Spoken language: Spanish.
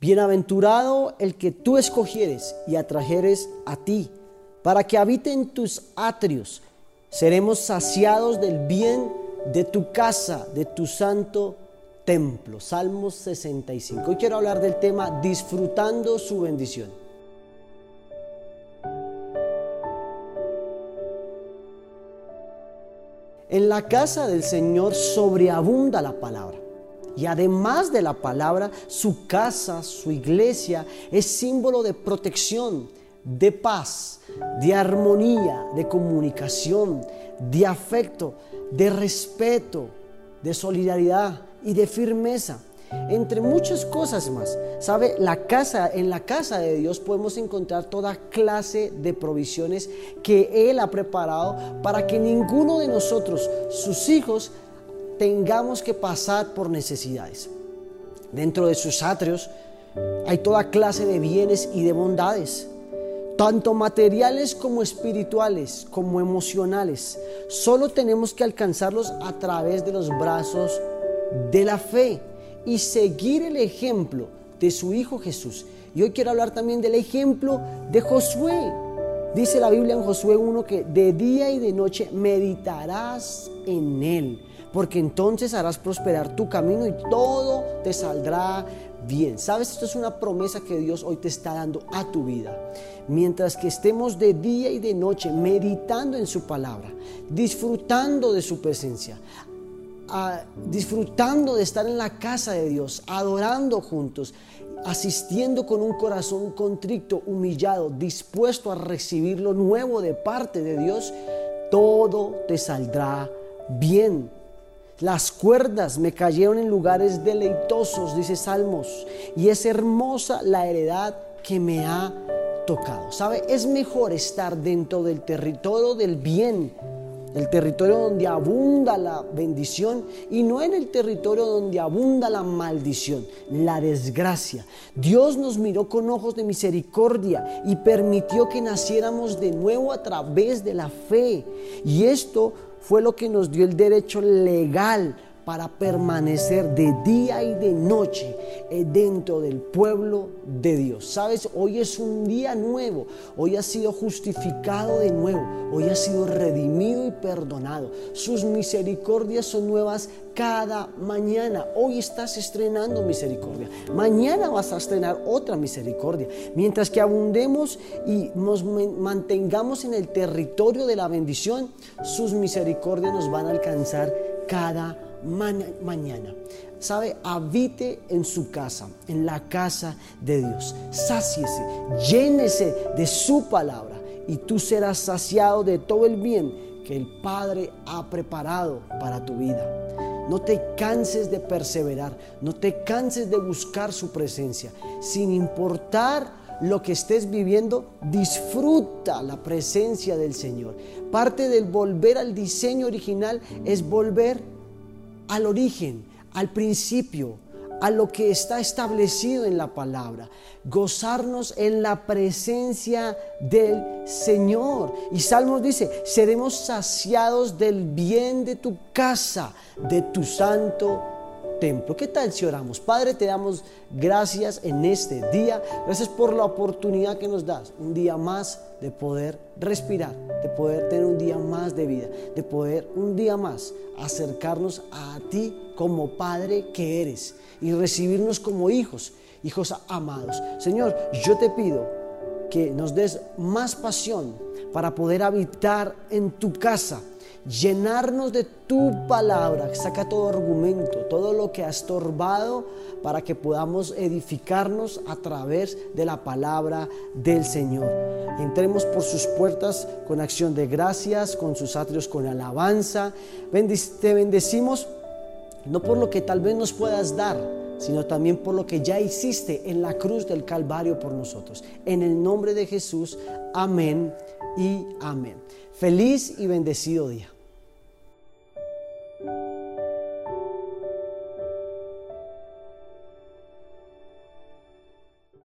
Bienaventurado el que tú escogieres y atrajeres a ti, para que habite en tus atrios. Seremos saciados del bien de tu casa, de tu santo templo. Salmos 65. Hoy quiero hablar del tema disfrutando su bendición. En la casa del Señor sobreabunda la palabra. Y además de la palabra, su casa, su iglesia, es símbolo de protección, de paz, de armonía, de comunicación, de afecto, de respeto, de solidaridad y de firmeza entre muchas cosas más. ¿Sabe? La casa, en la casa de Dios podemos encontrar toda clase de provisiones que Él ha preparado para que ninguno de nosotros, sus hijos, tengamos que pasar por necesidades. Dentro de sus atrios hay toda clase de bienes y de bondades, tanto materiales como espirituales, como emocionales. Solo tenemos que alcanzarlos a través de los brazos de la fe y seguir el ejemplo de su Hijo Jesús. Y hoy quiero hablar también del ejemplo de Josué. Dice la Biblia en Josué 1 que de día y de noche meditarás en él porque entonces harás prosperar tu camino y todo te saldrá bien. ¿Sabes? Esto es una promesa que Dios hoy te está dando a tu vida. Mientras que estemos de día y de noche meditando en su palabra, disfrutando de su presencia, disfrutando de estar en la casa de Dios, adorando juntos, asistiendo con un corazón contrito, humillado, dispuesto a recibir lo nuevo de parte de Dios, todo te saldrá bien. Las cuerdas me cayeron en lugares deleitosos, dice Salmos, y es hermosa la heredad que me ha tocado. ¿Sabe? Es mejor estar dentro del territorio del bien, el territorio donde abunda la bendición y no en el territorio donde abunda la maldición, la desgracia. Dios nos miró con ojos de misericordia y permitió que naciéramos de nuevo a través de la fe. Y esto fue lo que nos dio el derecho legal para permanecer de día y de noche eh, dentro del pueblo de Dios. Sabes, hoy es un día nuevo, hoy ha sido justificado de nuevo, hoy ha sido redimido y perdonado. Sus misericordias son nuevas cada mañana. Hoy estás estrenando misericordia, mañana vas a estrenar otra misericordia. Mientras que abundemos y nos mantengamos en el territorio de la bendición, sus misericordias nos van a alcanzar cada mañana mañana. ¿Sabe? Habite en su casa, en la casa de Dios. Sáciese, llénese de su palabra y tú serás saciado de todo el bien que el Padre ha preparado para tu vida. No te canses de perseverar, no te canses de buscar su presencia, sin importar lo que estés viviendo, disfruta la presencia del Señor. Parte del volver al diseño original es volver al origen, al principio, a lo que está establecido en la palabra. Gozarnos en la presencia del Señor. Y Salmos dice, seremos saciados del bien de tu casa, de tu santo templo. ¿Qué tal si oramos? Padre, te damos gracias en este día. Gracias por la oportunidad que nos das. Un día más de poder respirar, de poder tener un día más de vida, de poder un día más acercarnos a ti como Padre que eres y recibirnos como hijos, hijos amados. Señor, yo te pido que nos des más pasión para poder habitar en tu casa llenarnos de tu palabra. Saca todo argumento, todo lo que ha estorbado para que podamos edificarnos a través de la palabra del Señor. Entremos por sus puertas con acción de gracias, con sus atrios con alabanza. te bendecimos no por lo que tal vez nos puedas dar, sino también por lo que ya hiciste en la cruz del Calvario por nosotros. En el nombre de Jesús, amén y amén. Feliz y bendecido día.